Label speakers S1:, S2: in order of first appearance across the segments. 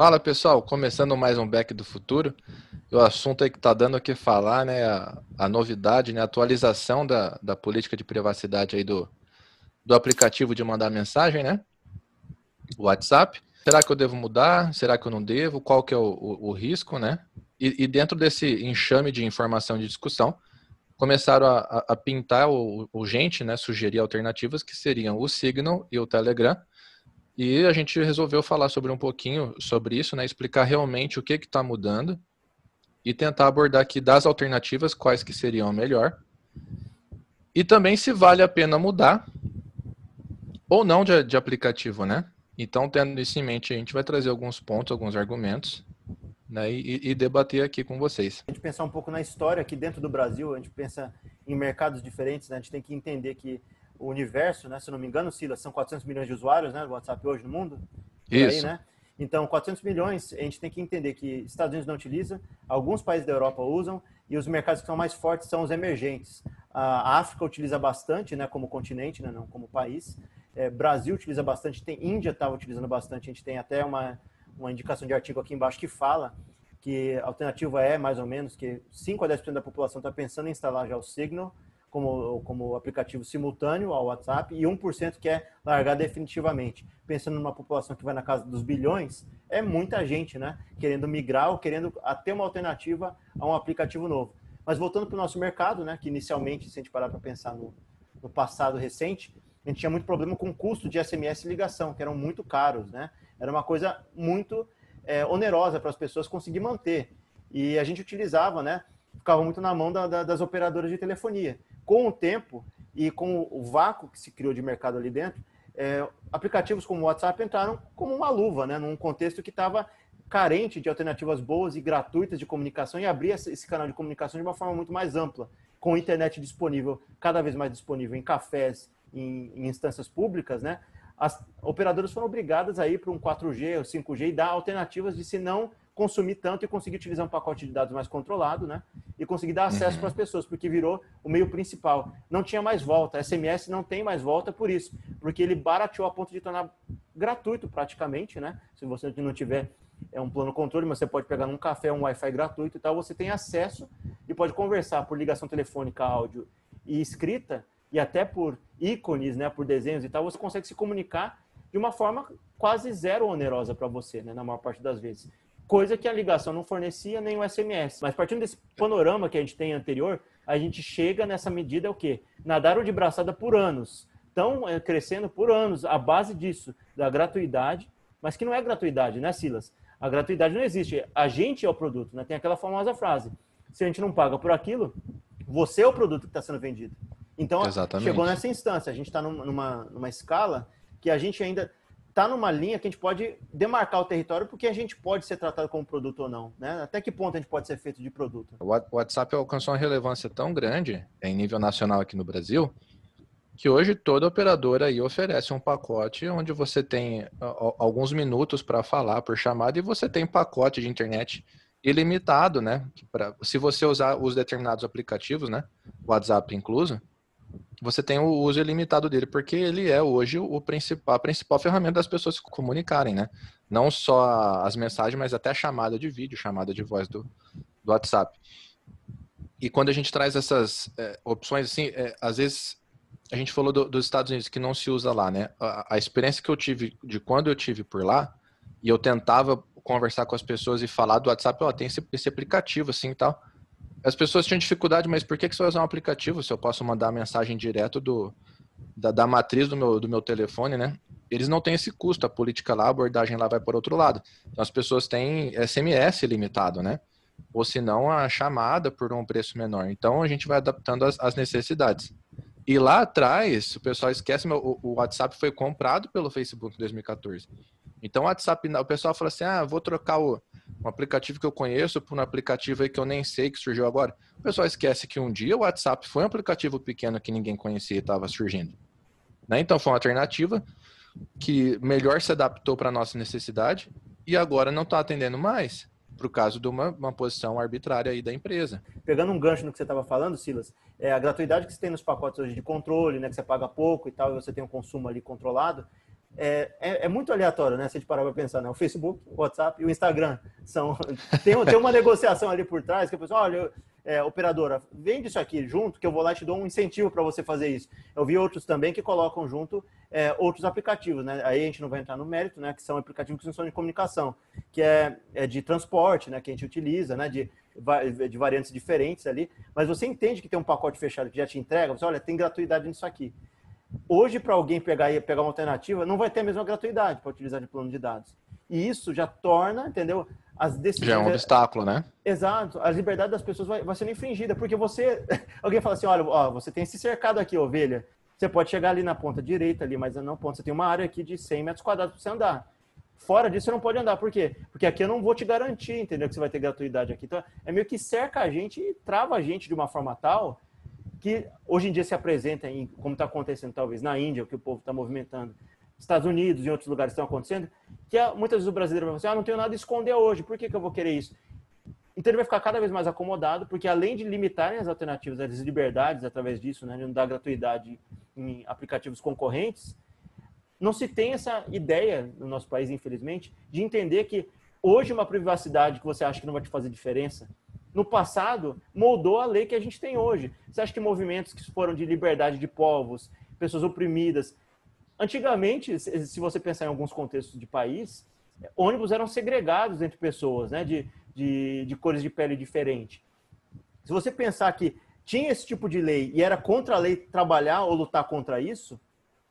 S1: Fala pessoal, começando mais um Back do Futuro. O assunto aí que está dando o que falar, né? A, a, novidade, né? A atualização da, da política de privacidade aí do, do aplicativo de mandar mensagem, né? O WhatsApp. Será que eu devo mudar? Será que eu não devo? Qual que é o, o, o risco, né? E, e, dentro desse enxame de informação de discussão, começaram a, a pintar o, o, gente, né? Sugerir alternativas que seriam o Signal e o Telegram e a gente resolveu falar sobre um pouquinho sobre isso, né? Explicar realmente o que está mudando e tentar abordar aqui das alternativas quais que seriam melhor. E também se vale a pena mudar ou não de, de aplicativo, né? Então, tendo isso em mente, a gente vai trazer alguns pontos, alguns argumentos né, e, e, debater aqui com vocês.
S2: A gente pensar um pouco na história aqui dentro do Brasil, a gente pensa em mercados diferentes, né, a gente tem que entender que o universo, né? Se não me engano, Silas, são 400 milhões de usuários, né? Do WhatsApp hoje no mundo.
S1: Isso.
S2: Aí, né? Então, 400 milhões, a gente tem que entender que Estados Unidos não utiliza, alguns países da Europa usam, e os mercados que são mais fortes são os emergentes. A África utiliza bastante, né, como continente, né, não como país. É, Brasil utiliza bastante, tem Índia estava utilizando bastante, a gente tem até uma, uma indicação de artigo aqui embaixo que fala que a alternativa é mais ou menos que 5 a 10% da população está pensando em instalar já o Signal, como, como aplicativo simultâneo ao WhatsApp e 1% quer largar definitivamente. Pensando numa população que vai na casa dos bilhões, é muita gente, né? Querendo migrar ou querendo ter uma alternativa a um aplicativo novo. Mas voltando para o nosso mercado, né? Que inicialmente, se a gente parar para pensar no, no passado recente, a gente tinha muito problema com o custo de SMS e ligação, que eram muito caros, né? Era uma coisa muito é, onerosa para as pessoas conseguir manter. E a gente utilizava, né? Ficava muito na mão da, da, das operadoras de telefonia com o tempo e com o vácuo que se criou de mercado ali dentro, é, aplicativos como o WhatsApp entraram como uma luva, né, num contexto que estava carente de alternativas boas e gratuitas de comunicação e abria esse canal de comunicação de uma forma muito mais ampla, com internet disponível, cada vez mais disponível em cafés, em, em instâncias públicas, né? As operadoras foram obrigadas a ir para um 4G ou 5G e dar alternativas de se não consumir tanto e conseguir utilizar um pacote de dados mais controlado, né? E conseguir dar acesso uhum. para as pessoas, porque virou o meio principal. Não tinha mais volta. SMS não tem mais volta por isso, porque ele barateou a ponto de tornar gratuito praticamente, né? Se você não tiver é um plano controle, mas você pode pegar num café um Wi-Fi gratuito e tal, você tem acesso e pode conversar por ligação telefônica, áudio e escrita e até por ícones, né, por desenhos e tal, você consegue se comunicar de uma forma quase zero onerosa para você, né, na maior parte das vezes coisa que a ligação não fornecia nem o SMS. Mas partindo desse panorama que a gente tem anterior, a gente chega nessa medida é o quê? Nadaram de braçada por anos. Estão é, crescendo por anos a base disso, da gratuidade, mas que não é gratuidade, né, Silas? A gratuidade não existe. A gente é o produto, né? Tem aquela famosa frase: se a gente não paga por aquilo, você é o produto que está sendo vendido. Então, Exatamente. chegou nessa instância. A gente está numa, numa escala que a gente ainda está numa linha que a gente pode demarcar o território porque a gente pode ser tratado como produto ou não, né? Até que ponto a gente pode ser feito de produto?
S1: O WhatsApp alcançou uma relevância tão grande em nível nacional aqui no Brasil que hoje toda operadora aí oferece um pacote onde você tem alguns minutos para falar por chamada e você tem pacote de internet ilimitado, né? Pra, se você usar os determinados aplicativos, né? WhatsApp incluso, você tem o uso ilimitado dele, porque ele é hoje o principal, a principal ferramenta das pessoas se comunicarem, né? Não só as mensagens, mas até a chamada de vídeo, chamada de voz do, do WhatsApp. E quando a gente traz essas é, opções, assim, é, às vezes a gente falou do, dos Estados Unidos que não se usa lá, né? A, a, experiência que eu tive de quando eu tive por lá, e eu tentava conversar com as pessoas e falar do WhatsApp, ó, oh, tem esse, esse aplicativo assim e tal as pessoas tinham dificuldade, mas por que, que você vai usar um aplicativo se eu posso mandar a mensagem direto do, da, da, matriz do meu, do meu telefone, né? Eles não têm esse custo, a política lá, a abordagem lá vai por outro lado. Então as pessoas têm SMS limitado, né? Ou se não, a chamada por um preço menor. Então a gente vai adaptando as, as necessidades. E lá atrás, o pessoal esquece, o, o WhatsApp foi comprado pelo Facebook em 2014. Então o WhatsApp, o pessoal fala assim: ah, vou trocar o, um aplicativo que eu conheço por um aplicativo aí que eu nem sei que surgiu agora. O pessoal esquece que um dia o WhatsApp foi um aplicativo pequeno que ninguém conhecia e estava surgindo. Né? Então foi uma alternativa que melhor se adaptou para a nossa necessidade e agora não está atendendo mais por causa de uma, uma posição arbitrária aí da empresa.
S2: Pegando um gancho no que você estava falando, Silas, é a gratuidade que você tem nos pacotes hoje de controle, né, que você paga pouco e tal, e você tem um consumo ali controlado, é, é, é, muito aleatório, né? Se a gente parar para pensar, né? O Facebook, o WhatsApp e o Instagram são tem, tem uma negociação ali por trás que a pessoa, olha, é, operadora, vende isso aqui junto, que eu vou lá e te dou um incentivo para você fazer isso. Eu vi outros também que colocam junto é, outros aplicativos, né? Aí a gente não vai entrar no mérito, né? Que são aplicativos que são de comunicação, que é, é de transporte, né? Que a gente utiliza, né? De, de variantes diferentes ali. Mas você entende que tem um pacote fechado que já te entrega, você olha, tem gratuidade nisso aqui. Hoje, para alguém pegar e pegar uma alternativa, não vai ter a mesma gratuidade para utilizar de plano de dados. E isso já torna, entendeu? As
S1: decisões. Já é um obstáculo, né?
S2: Exato. A liberdade das pessoas vai, vai sendo infringida, porque você. alguém fala assim: olha, ó, você tem esse cercado aqui, ovelha. Você pode chegar ali na ponta direita, ali, mas não ponta. Você tem uma área aqui de 100 metros quadrados para você andar. Fora disso, você não pode andar. Por quê? Porque aqui eu não vou te garantir, entendeu? Que você vai ter gratuidade aqui. Então, é meio que cerca a gente e trava a gente de uma forma tal que hoje em dia se apresenta, em, como está acontecendo talvez na Índia, o que o povo está movimentando, Estados Unidos e outros lugares estão acontecendo, que muitas vezes o brasileiro vai falar assim, ah, não tenho nada a esconder hoje, por que, que eu vou querer isso? Então ele vai ficar cada vez mais acomodado, porque além de limitarem as alternativas, as liberdades através disso, né, de não dar gratuidade em aplicativos concorrentes, não se tem essa ideia no nosso país, infelizmente, de entender que hoje uma privacidade que você acha que não vai te fazer diferença, no passado, moldou a lei que a gente tem hoje. Você acha que movimentos que foram de liberdade de povos, pessoas oprimidas. Antigamente, se você pensar em alguns contextos de país, ônibus eram segregados entre pessoas, né, de, de, de cores de pele diferente. Se você pensar que tinha esse tipo de lei e era contra a lei trabalhar ou lutar contra isso,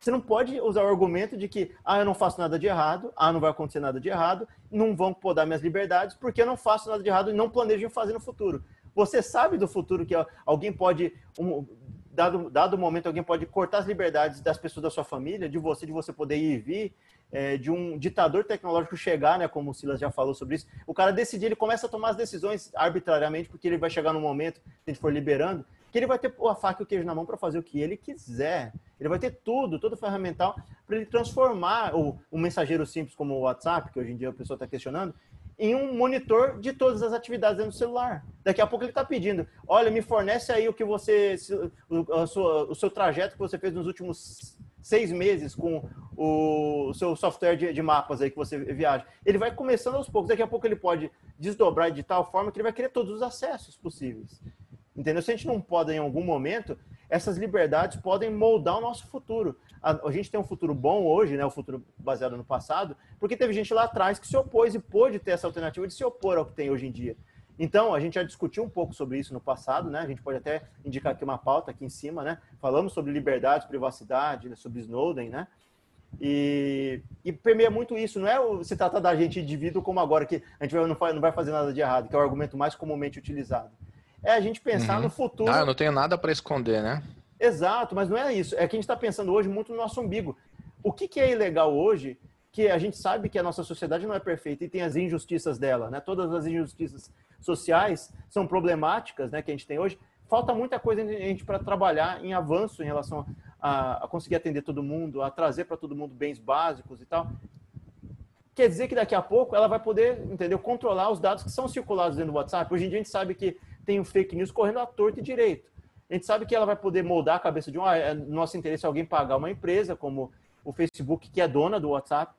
S2: você não pode usar o argumento de que, ah, eu não faço nada de errado, ah, não vai acontecer nada de errado, não vão podar minhas liberdades, porque eu não faço nada de errado e não planejo fazer no futuro. Você sabe do futuro que alguém pode, um, dado, dado momento, alguém pode cortar as liberdades das pessoas da sua família, de você, de você poder ir e vir, é, de um ditador tecnológico chegar, né, como o Silas já falou sobre isso, o cara decidir, ele começa a tomar as decisões arbitrariamente, porque ele vai chegar no momento, se a gente for liberando, que ele vai ter a faca e o queijo na mão para fazer o que ele quiser. Ele vai ter tudo, todo o ferramental para ele transformar o, um mensageiro simples como o WhatsApp, que hoje em dia a pessoa está questionando, em um monitor de todas as atividades dentro do celular. Daqui a pouco ele está pedindo, olha, me fornece aí o que você, o, sua, o seu trajeto que você fez nos últimos seis meses com o seu software de, de, mapas aí que você viaja. Ele vai começando aos poucos. Daqui a pouco ele pode desdobrar de tal forma que ele vai querer todos os acessos possíveis. Entendeu? Se a gente não pode, em algum momento, essas liberdades podem moldar o nosso futuro. A, a, gente tem um futuro bom hoje, né? O futuro baseado no passado, porque teve gente lá atrás que se opôs e pôde ter essa alternativa de se opor ao que tem hoje em dia. Então, a gente já discutiu um pouco sobre isso no passado, né? A gente pode até indicar aqui uma pauta aqui em cima, né? Falamos sobre liberdade, privacidade, né? sobre Snowden, né? E, e permeia muito isso, não é se trata da gente indivíduo como agora, que a gente não vai fazer nada de errado, que é o argumento mais comumente utilizado é a gente pensar uhum. no futuro.
S1: Ah, eu não tenho nada para esconder, né?
S2: Exato, mas não é isso. É que a gente está pensando hoje muito no nosso umbigo. O que, que é ilegal hoje, que a gente sabe que a nossa sociedade não é perfeita e tem as injustiças dela, né? Todas as injustiças sociais são problemáticas, né? Que a gente tem hoje. Falta muita coisa a gente para trabalhar em avanço em relação a, a conseguir atender todo mundo, a trazer para todo mundo bens básicos e tal quer dizer que daqui a pouco ela vai poder, entendeu, controlar os dados que são circulados dentro do WhatsApp. Hoje em dia a gente sabe que tem o fake news correndo à torta e direito. A gente sabe que ela vai poder moldar a cabeça de um. Ah, é nosso interesse é alguém pagar uma empresa, como o Facebook, que é dona do WhatsApp,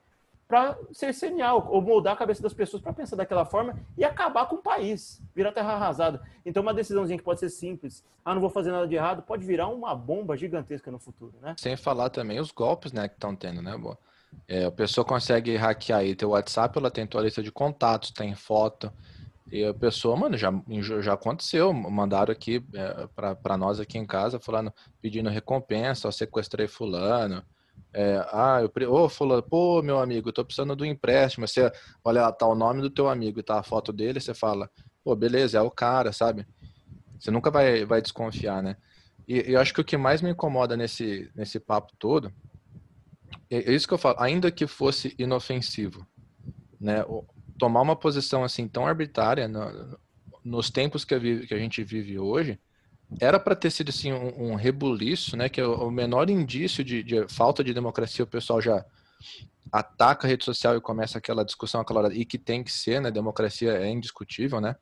S2: para ser genial, ou moldar a cabeça das pessoas para pensar daquela forma e acabar com o país, virar terra arrasada. Então, uma decisãozinha que pode ser simples, ah, não vou fazer nada de errado, pode virar uma bomba gigantesca no futuro, né?
S1: Sem falar também os golpes, né, que estão tendo, né, boa? É, a pessoa consegue hackear aí teu WhatsApp, ela tem tua lista de contatos, tem foto, e a pessoa, mano, já, já aconteceu. Mandaram aqui é, para nós aqui em casa, falando, pedindo recompensa, ó, sequestrei fulano. É, ah, eu, ô, fulano, pô, meu amigo, tô precisando do empréstimo. Você olha lá, tá o nome do teu amigo tá a foto dele, você fala, pô, beleza, é o cara, sabe? Você nunca vai, vai desconfiar, né? E eu acho que o que mais me incomoda nesse, nesse papo todo é, é isso que eu falo, ainda que fosse inofensivo, né? Tomar uma posição assim tão arbitrária no, nos tempos que a, que a, gente vive hoje era para ter sido assim um, um, rebuliço, né? Que é o menor indício de, de, falta de democracia, o pessoal já ataca a rede social e começa aquela discussão, aquela e que tem que ser, né? Democracia é indiscutível, né?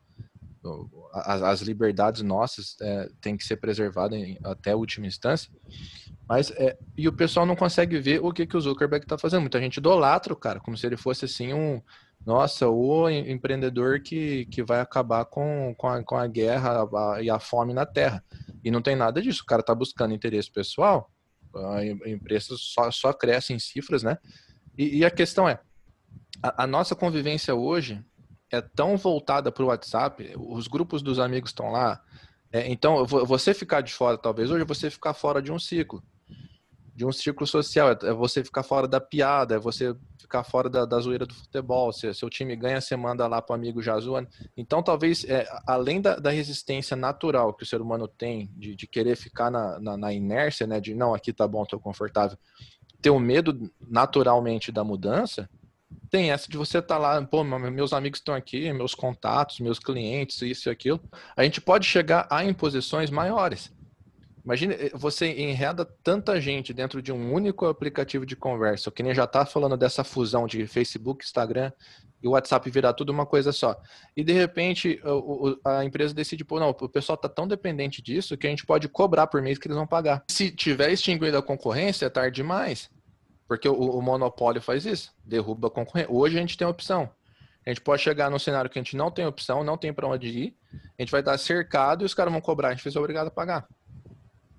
S1: As, as liberdades nossas é, têm que ser preservadas em, até a última instância. Mas, é, e o pessoal não consegue ver o que, que o Zuckerberg está fazendo. Muita gente idolatra o cara, como se ele fosse assim um, nossa, o empreendedor que, que vai acabar com, com, a, com a guerra e a fome na Terra. E não tem nada disso. O cara está buscando interesse pessoal, a empresa só, só cresce em cifras, né? E, e a questão é, a, a, nossa convivência hoje é tão voltada para o WhatsApp, os grupos dos amigos estão lá, é, então você ficar de fora, talvez hoje você ficar fora de um ciclo de um círculo social, é, é você ficar fora da piada, é você ficar fora da, da zoeira do futebol. Se seu time ganha, você manda lá para o amigo já zoando. Então, talvez, é, além da, da, resistência natural que o ser humano tem de, de querer ficar na, na, na, inércia, né, de não, aqui tá bom, tô confortável, ter o um medo naturalmente da mudança, tem essa de você estar tá lá, pô, meus amigos estão aqui, meus contatos, meus clientes, isso e aquilo. A gente pode chegar a imposições maiores. Imagina, eh, você enreda tanta gente dentro de um único aplicativo de conversa, que nem já está falando dessa fusão de Facebook, Instagram e WhatsApp virar tudo uma coisa só. E de repente a empresa decide, pô, não, o pessoal está tão dependente disso que a gente pode cobrar por mês que eles vão pagar. Se tiver extinguido a concorrência, é tarde demais. Porque o, o monopólio faz isso, derruba a concorrência. Hoje a gente tem opção. A gente pode chegar num cenário que a gente não tem opção, não tem para onde ir, a gente vai estar cercado e os caras vão cobrar, a gente ser obrigado a pagar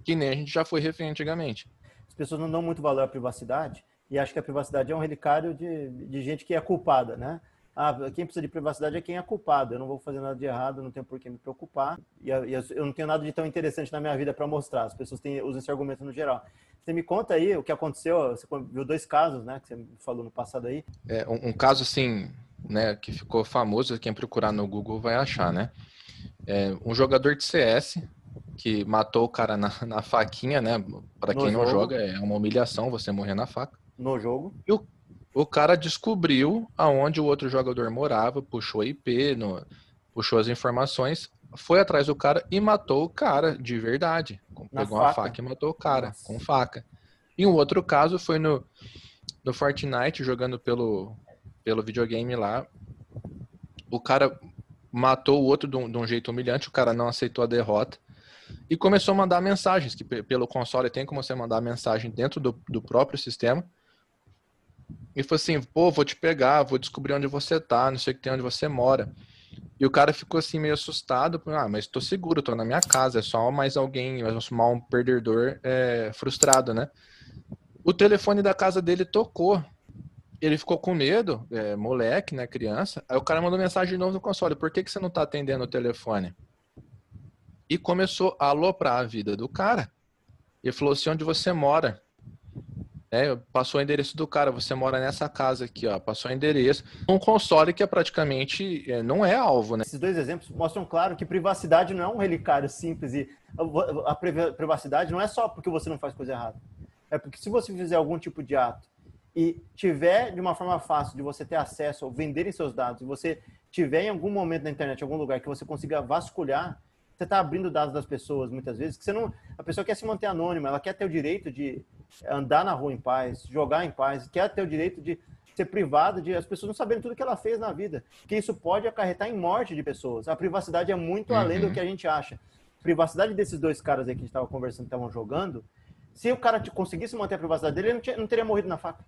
S1: que nem a gente já foi refém antigamente.
S2: As pessoas não dão muito valor à privacidade e acham que a privacidade é um relicário de, de gente que é culpada, né? Ah, quem precisa de privacidade é quem é culpado. Eu não vou fazer nada de errado, não tenho por que me preocupar. E eu não tenho nada de tão interessante na minha vida para mostrar. As pessoas têm, usam esse argumento no geral. Você me conta aí o que aconteceu. Você viu dois casos, né? Que você falou no passado aí.
S1: É, um, um caso assim, né? Que ficou famoso. Quem procurar no Google vai achar, né? É, um jogador de CS que matou o cara na, na faquinha, né? Para quem não joga, é uma humilhação você morrer na faca.
S2: No jogo.
S1: E o, o cara descobriu aonde o outro jogador morava, puxou a IP, no, puxou as informações, foi atrás do cara e matou o cara de verdade. Na Pegou faca. uma faca e matou o cara Nossa. com faca. E um outro caso foi no, no Fortnite, jogando pelo, pelo videogame lá. O cara matou o outro de um, de um jeito humilhante, o cara não aceitou a derrota e começou a mandar mensagens, que pelo console tem como você mandar mensagem dentro do, do próprio sistema. E falou assim, pô, vou te pegar, vou descobrir onde você tá, não sei o que tem onde você mora. E o cara ficou assim meio assustado, ah, mas tô seguro, tô na minha casa, é só mais alguém, mas só um perdedor é, frustrado, né? O telefone da casa dele tocou. Ele ficou com medo, é, moleque, né, criança. Aí o cara mandou mensagem de novo no console, por que, que você não tá atendendo o telefone? E começou a aloprar a vida do cara. Ele falou assim: onde você mora? É, passou o endereço do cara, você mora nessa casa aqui, ó, passou o endereço. Um console que é praticamente é, não é alvo, né?
S2: Esses dois exemplos mostram claro que privacidade não é um relicário simples e a privacidade não é só porque você não faz coisa errada. É porque se você fizer algum tipo de ato e tiver de uma forma fácil de você ter acesso ou venderem seus dados, e você tiver em algum momento na internet, em algum lugar que você consiga vasculhar, você está abrindo dados das pessoas muitas vezes, que você não, a pessoa quer se manter anônima, ela quer ter o direito de andar na rua em paz, jogar em paz, quer ter o direito de ser privada de as pessoas não saberem tudo que ela fez na vida, que isso pode acarretar em morte de pessoas. A privacidade é muito uhum. além do uhum. que a gente acha. A privacidade desses dois caras aí que a gente estava conversando, estavam jogando, se o cara conseguisse manter a privacidade dele, ele não, tinha, não teria morrido na faca.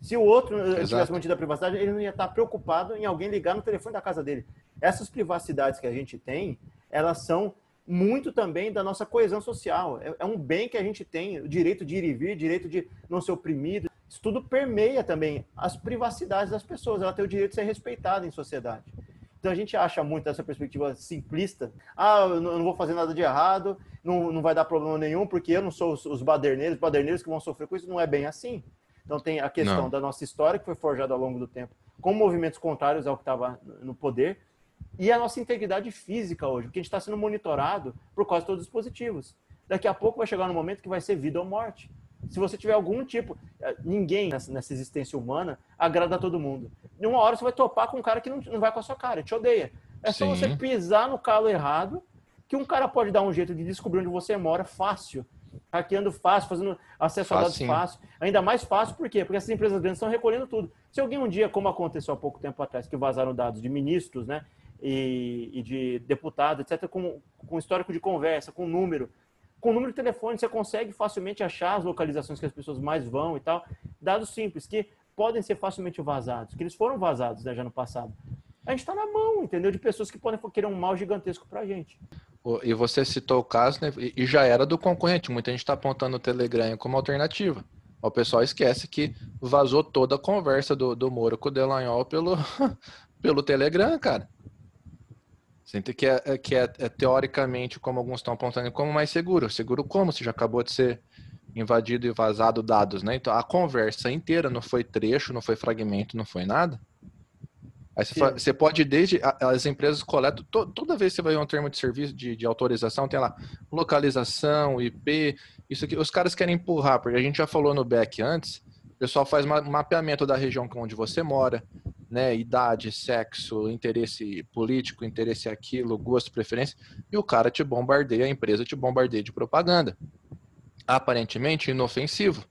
S2: Se o outro eh, Exato. tivesse mantido a privacidade, ele não ia estar preocupado em alguém ligar no telefone da casa dele. Essas privacidades que a gente tem, elas são muito também da nossa coesão social. É, é, um bem que a gente tem, o direito de ir e vir, direito de não ser oprimido. Isso tudo permeia também as privacidades das pessoas. Ela tem o direito de ser respeitada em sociedade. Então a gente acha muito essa perspectiva simplista. Ah, eu não vou fazer nada de errado, não, não vai dar problema nenhum, porque eu não sou os, os baderneiros, os baderneiros que vão sofrer com isso. Não é bem assim. Então tem a questão não. da nossa história, que foi forjada ao longo do tempo, com movimentos contrários ao que estava no poder, e a nossa integridade física hoje, porque a gente está sendo monitorado por quase todos os dispositivos. Daqui a pouco vai chegar no momento que vai ser vida ou morte. Se você tiver algum tipo, eh, ninguém nessa, nessa existência humana agrada a todo mundo. Em uma hora você vai topar com um cara que não, não vai com a sua cara, te odeia. É só Sim. você pisar no calo errado que um cara pode dar um jeito de descobrir onde você mora fácil. Hackeando fácil, fazendo acesso a dados fácil. Ainda mais fácil, por quê? Porque essas empresas grandes estão recolhendo tudo. Se alguém um dia, como aconteceu há pouco tempo atrás, que vazaram dados de ministros, né? E, e de deputado, etc., com, com histórico de conversa, com número. Com número de telefone, você consegue facilmente achar as localizações que as pessoas mais vão e tal. Dados simples que podem ser facilmente vazados, que eles foram vazados né, já no passado. A gente está na mão, entendeu? De pessoas que podem querer um mal gigantesco para a gente.
S1: E você citou o caso, né? E já era do concorrente. Muita gente está apontando o Telegram como alternativa. O pessoal esquece que vazou toda a conversa do, do Moro com o Delanhol pelo, pelo Telegram, cara. Sinto que, é, é, que é, é, teoricamente, como alguns estão apontando, como mais seguro. Seguro como? Se já acabou de ser invadido e vazado dados, né? Então a conversa inteira não foi trecho, não foi fragmento, não foi nada. Aí você, fala, você pode, desde as empresas coletam, to, toda vez que você vai ver um termo de serviço de, de, autorização, tem lá localização, IP, isso aqui. Os caras querem empurrar, porque a gente já falou no back antes, o pessoal faz mapeamento da região onde você mora, né? Idade, sexo, interesse político, interesse aquilo, gosto, preferência, e o cara te bombardeia, a empresa te bombardeia de propaganda. Aparentemente inofensivo.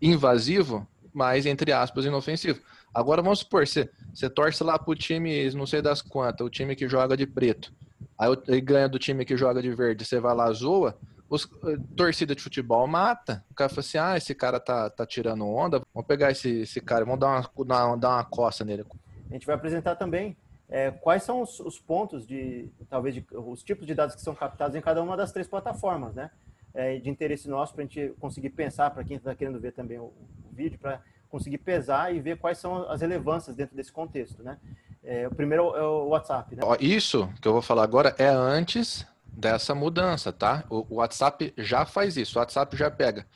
S1: Invasivo, mas entre aspas, inofensivo. Agora vamos supor, você, você torce lá pro time, não sei das quantas, o time que joga de preto. Aí ganha do time que joga de verde, você vai lá, zoa. Os, eh, torcida de futebol mata. O cara fala assim: ah, esse cara tá, tá tirando onda, vamos pegar esse, esse cara, vamos dar uma, dar dar uma coça nele.
S2: A gente vai apresentar também é, quais são os, os, pontos de, talvez, de, os tipos de dados que são captados em cada uma das três plataformas, né? É, de interesse nosso para a gente conseguir pensar, para quem está querendo ver também o, o vídeo, para conseguir pesar e ver quais são as relevâncias dentro desse contexto, né? É, o primeiro é o WhatsApp, né?
S1: Isso que eu vou falar agora é antes dessa mudança, tá? O, WhatsApp já faz isso. O WhatsApp já pega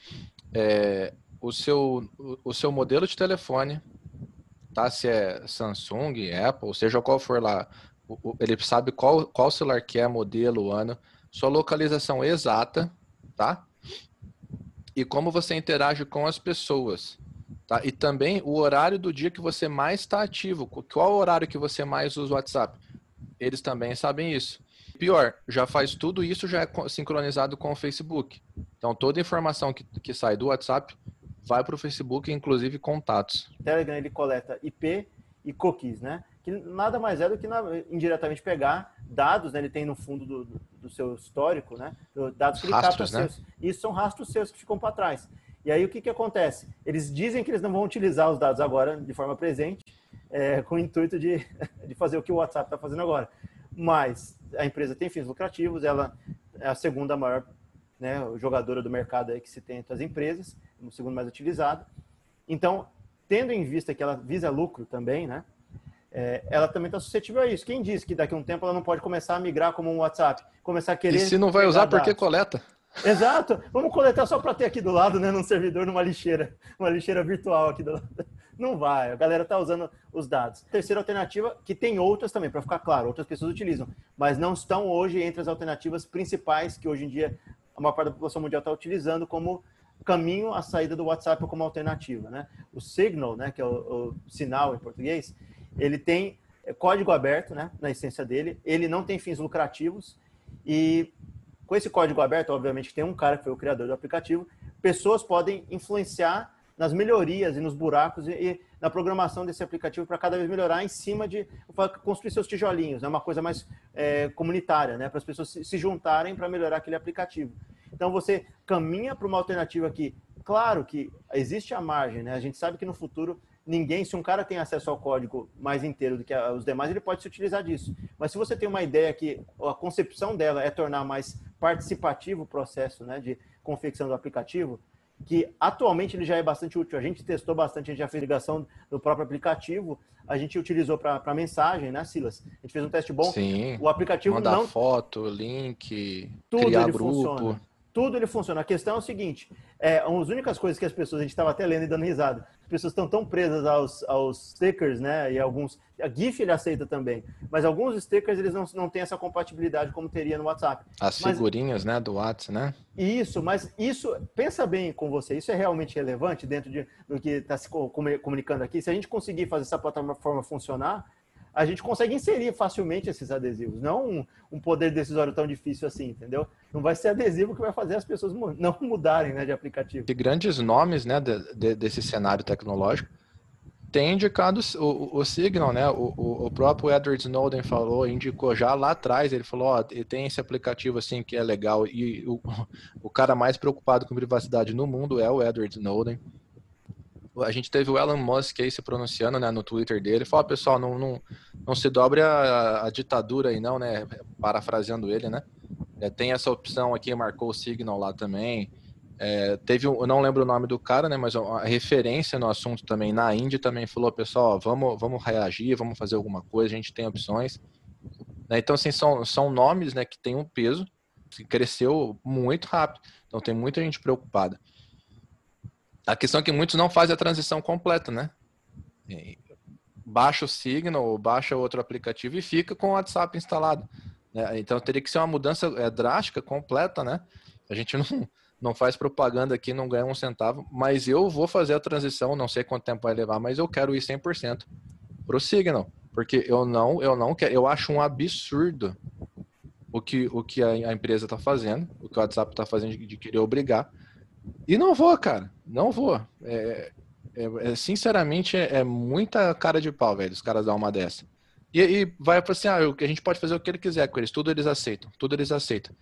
S1: é, o, seu, o, seu modelo de telefone, tá? Se é Samsung, Apple, seja qual for lá, ele sabe qual, qual celular que é, modelo, ano, sua localização exata, tá? E como você interage com as pessoas. Tá? E também o horário do dia que você mais está ativo. Qual o horário que você mais usa o WhatsApp? Eles também sabem isso. Pior, já faz tudo isso, já é sincronizado com o Facebook. Então, toda informação que, que sai do WhatsApp vai para o Facebook, inclusive contatos.
S2: O Telegram ele coleta IP e cookies, né? Que nada mais é do que indiretamente pegar dados, né? Ele tem no fundo do, do seu histórico, né? Dados que ele
S1: rastros,
S2: capta
S1: né?
S2: seus. Isso são rastros seus que ficam para trás. E aí o que, que acontece? Eles dizem que eles não vão utilizar os dados agora de forma presente, é, com o intuito de, de fazer o que o WhatsApp está fazendo agora. Mas a empresa tem fins lucrativos, ela é a segunda maior né, jogadora do mercado aí que se tem entre as empresas, o segundo mais utilizado. Então, tendo em vista que ela visa lucro também, né, é, ela também está suscetível a isso. Quem disse que daqui a um tempo ela não pode começar a migrar como um WhatsApp? Começar a querer. E
S1: se não vai usar, por que coleta?
S2: Exato. Vamos coletar só para ter aqui do lado, né, num servidor, numa lixeira, uma lixeira virtual aqui do lado. Não vai. A galera tá usando os dados. Terceira alternativa, que tem outras também, para ficar claro, outras pessoas utilizam, mas não estão hoje entre as alternativas principais que hoje em dia a maior parte da população mundial está utilizando como caminho à saída do WhatsApp como alternativa, né? O Signal, né, que é o, o sinal em português, ele tem código aberto, né, na essência dele. Ele não tem fins lucrativos e com esse código aberto, obviamente, tem um cara que foi o criador do aplicativo, pessoas podem influenciar nas melhorias e nos buracos e, e na programação desse aplicativo para cada vez melhorar em cima de construir seus tijolinhos, é né? uma coisa mais é, comunitária, né? para as pessoas se, se juntarem para melhorar aquele aplicativo. Então você caminha para uma alternativa que, claro que existe a margem, né? a gente sabe que no futuro ninguém, se um cara tem acesso ao código mais inteiro do que os demais, ele pode se utilizar disso. Mas se você tem uma ideia que a concepção dela é tornar mais participativo o processo né, de confecção do aplicativo, que atualmente ele já é bastante útil. A gente testou bastante, a gente já fez ligação do próprio aplicativo, a gente utilizou para mensagem, né, Silas? A gente fez um teste bom.
S1: Sim.
S2: O aplicativo
S1: Mandar
S2: não.
S1: foto, link,
S2: tudo
S1: criar
S2: ele
S1: grupo.
S2: Funciona. Tudo ele funciona. A questão é o seguinte: é, as únicas coisas que as pessoas, a gente estava até lendo e dando risada, as pessoas estão tão presas aos, aos stickers, né? E alguns. A GIF ele aceita também, mas alguns stickers eles não, não têm essa compatibilidade como teria no WhatsApp.
S1: As
S2: mas,
S1: figurinhas, né, do WhatsApp, né?
S2: Isso, mas isso, pensa bem com você, isso é realmente relevante dentro de, do que está se comunicando aqui? Se a gente conseguir fazer essa plataforma funcionar, a gente consegue inserir facilmente esses adesivos. Não um, um, poder decisório tão difícil assim, entendeu? Não vai ser adesivo que vai fazer as pessoas não mudarem né, de aplicativo.
S1: De grandes nomes né, de, de, desse cenário tecnológico. tem indicado o, o, Signal, né? O, o, próprio Edward Snowden falou, indicou já lá atrás, ele falou, ó, tem esse aplicativo assim que é legal e o, o cara mais preocupado com privacidade no mundo é o Edward Snowden. A gente teve o Elon Musk aí se pronunciando né, no Twitter dele, falou, pessoal, não, não, não se dobre a, a, ditadura aí não, né? Parafraseando ele, né? É, tem essa opção aqui, marcou o Signal lá também. É, teve eu não lembro o nome do cara, né? Mas a referência no assunto também na Índia também falou, pessoal, vamos, vamos reagir, vamos fazer alguma coisa, a gente tem opções. Né, então, assim, são, são nomes né, que têm um peso, que cresceu muito rápido. Então tem muita gente preocupada. A questão é que muitos não fazem a transição completa, né? Baixa o Signal, baixa outro aplicativo e fica com o WhatsApp instalado. Né? Então teria que ser uma mudança é, drástica, completa, né? A gente não, não faz propaganda aqui, não ganha um centavo, mas eu vou fazer a transição, não sei quanto tempo vai levar, mas eu quero ir 100% pro Signal, porque eu não, eu não quero, eu acho um absurdo o que, o que a, a empresa está fazendo, o que o WhatsApp está fazendo de, de, querer obrigar, e não vou, cara, não vou. É, é, é sinceramente, é, é, muita cara de pau, velho, os caras dar uma dessa. E, e vai para assim, ah, a gente pode fazer o que ele quiser com eles, tudo eles aceitam, tudo eles aceitam.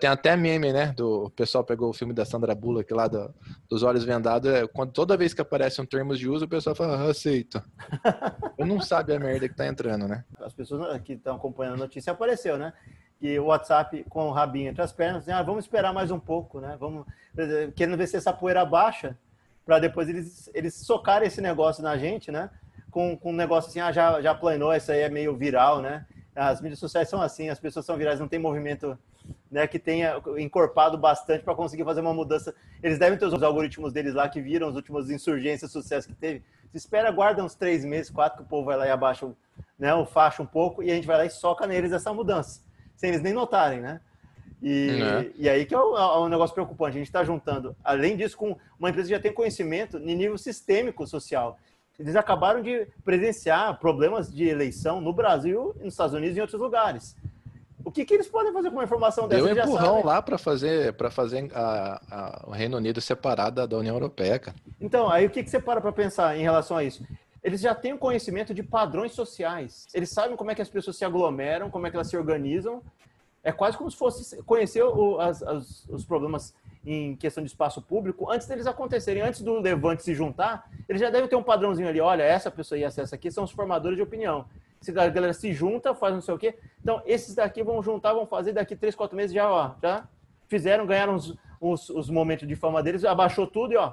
S1: Tem até meme, né? Do, o pessoal pegou o filme da Sandra Bullock lá do, dos olhos vendados. É, quando, toda vez que aparece um termos de uso, o pessoal fala, ah, aceito. Eu não sabe a merda que tá entrando, né?
S2: As pessoas que estão acompanhando a notícia apareceu, né? Que o WhatsApp com o rabinho entre as pernas, assim, ah, vamos esperar mais um pouco, né? Vamos querendo ver se essa poeira baixa, para depois eles, eles socarem esse negócio na gente, né? Com, com um negócio assim, ah, já, já planou, isso aí é meio viral, né? As mídias sociais são assim, as pessoas são virais, não tem movimento né, que tenha encorpado bastante para conseguir fazer uma mudança. Eles devem ter os algoritmos deles lá que viram as últimas insurgências, sucesso que teve. Se espera, guarda uns três meses, quatro, que o povo vai lá e abaixa né, o facho um pouco e a gente vai lá e soca neles essa mudança, sem eles nem notarem, né? E, é. e aí que é o, é um negócio preocupante. A gente está juntando, além disso, com uma empresa que já tem conhecimento em nível sistêmico social. Eles acabaram de presenciar problemas de eleição no Brasil, nos Estados Unidos e em outros lugares. O que, que eles podem fazer com uma informação dessa?
S1: Deu um empurrão lá para fazer, pra fazer a, a, o Reino Unido separado da União Europeia, cara.
S2: Então, aí o que, que você para para pensar em relação a isso? Eles já têm um conhecimento de padrões sociais. Eles sabem como é que as pessoas se aglomeram, como é que elas se organizam. É quase como se fosse conhecer o, as, as, os problemas em questão de espaço público antes deles acontecerem, antes do levante se juntar, eles já devem ter um padrãozinho ali. Olha, essa pessoa e essa, essa aqui são os formadores de opinião se a galera se junta, faz não sei o quê. Então, esses daqui vão juntar, vão fazer daqui três, quatro meses já, ó, já fizeram, ganharam os, os, os momentos de fama deles, abaixou tudo e ó,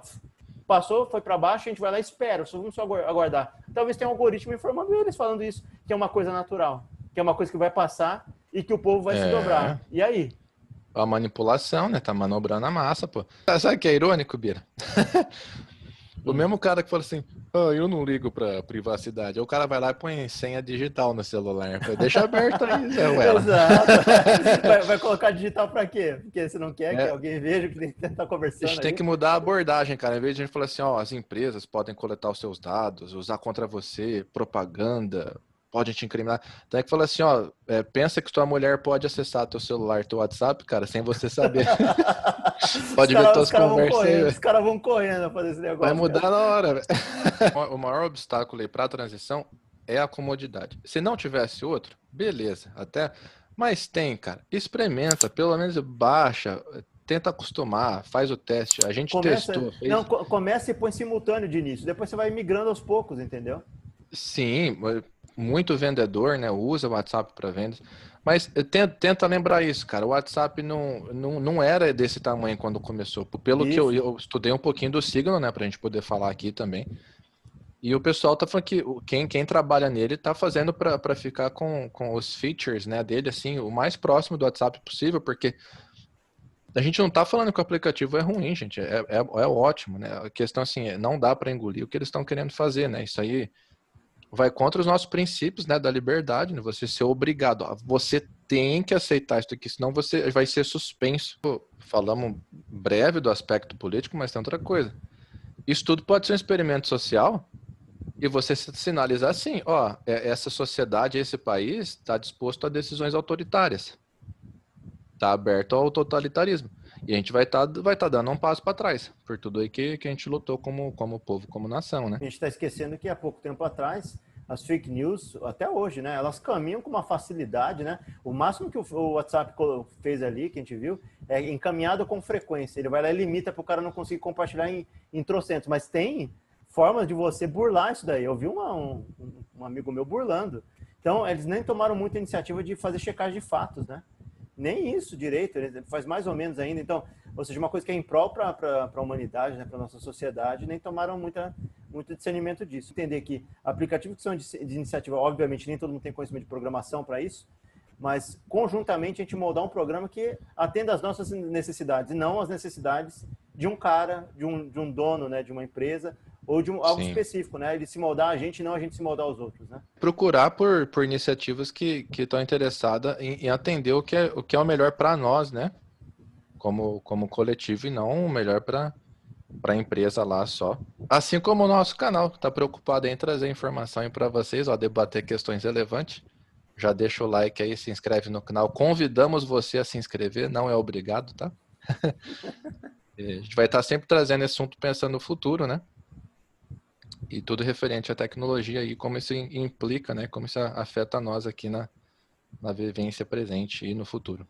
S2: passou, foi para baixo, a gente vai lá e espera, só vamos só aguardar. Talvez tenha um algoritmo informando eles falando isso, que é uma coisa natural, que é uma coisa que vai passar e que o povo vai é. se dobrar. E aí?
S1: A manipulação, né? Tá manobrando a massa, pô. Sabe o que é irônico, Bira? o mesmo cara que fala assim, Oh, eu não ligo pra privacidade. Aí o cara vai lá e põe senha digital no celular. Deixa aberto aí, Zé Uela.
S2: Exato. Vai, vai, colocar digital pra quê? Porque você não quer é. que alguém veja que tem tá conversando.
S1: A gente aí. tem que mudar a abordagem, cara. Em vez de a gente falar assim, ó, as empresas podem coletar os seus dados, usar contra você, propaganda, pode te incriminar. Então é que fala assim, ó, é, pensa que tua mulher pode acessar teu celular, teu WhatsApp, cara, sem você saber. pode ver tuas conversas aí.
S2: Os caras vão correndo a fazer esse negócio.
S1: Vai mudar cara. na hora, velho. o maior obstáculo aí pra transição é a comodidade. Se não tivesse outro, beleza, até. Mas tem, cara. Experimenta, pelo menos baixa, tenta acostumar, faz o teste. A gente começa, testou.
S2: Fez... Não, começa e põe simultâneo de início. Depois você vai migrando aos poucos, entendeu?
S1: Sim, muito vendedor, né? Usa o WhatsApp para vendas. Mas tenta, tenta, lembrar isso, cara. O WhatsApp não, não, não era desse tamanho quando começou. Pelo isso. que eu, eu, estudei um pouquinho do Signal, né? Pra gente poder falar aqui também. E o pessoal tá falando que quem, quem trabalha nele tá fazendo para ficar com, com os features né, dele, assim, o mais próximo do WhatsApp possível, porque a gente não tá falando que o aplicativo é ruim, gente. É, é, é ótimo, né? A questão, assim, é, não dá para engolir o que eles estão querendo fazer, né? Isso aí vai contra os nossos princípios, né, da liberdade, né? Você ser obrigado, você tem que aceitar isso aqui, senão você vai ser suspenso. Falamos breve do aspecto político, mas tem outra coisa. Isso tudo pode ser um experimento social e você sinalizar assim, ó, é, essa sociedade, esse país está disposto a decisões autoritárias, está aberto ao totalitarismo. E a gente vai estar tá, vai tá dando um passo para trás, por tudo aí que, que a gente lutou como, como povo, como nação, né?
S2: A gente está esquecendo que há pouco tempo atrás, as fake news, até hoje, né? Elas caminham com uma facilidade, né? O máximo que o WhatsApp fez ali, que a gente viu, é encaminhado com frequência. Ele vai lá e limita para o cara não conseguir compartilhar em, em trocentos. Mas tem formas de você burlar isso daí. Eu vi uma, um, um amigo meu burlando. Então, eles nem tomaram muita iniciativa de fazer checagem de fatos, né? Nem isso direito, ele faz mais ou menos ainda. Então, ou seja, uma coisa que é imprópria para a humanidade, né, para a nossa sociedade, nem tomaram muita, muito discernimento disso. Entender que aplicativos que são de, de iniciativa, obviamente, nem todo mundo tem conhecimento de programação para isso, mas conjuntamente a gente moldar um programa que atenda às nossas necessidades, e não às necessidades de um cara, de um, de um dono né, de uma empresa, ou de um, algo Sim. específico, né? Ele se moldar a gente, não a gente se moldar aos outros, né?
S1: Procurar por, por iniciativas que estão interessadas em, em, atender o que é o, que é o melhor para nós, né? Como, como coletivo e não o melhor para para a empresa lá só. Assim como o nosso canal está preocupado em trazer informação para vocês, ó, debater questões relevantes. Já deixa o like aí, se inscreve no canal. Convidamos você a se inscrever, não é obrigado, tá? a gente vai estar tá sempre trazendo esse assunto pensando no futuro, né? E tudo referente à tecnologia e como isso implica, né, como isso afeta nós aqui na, na vivência presente e no futuro.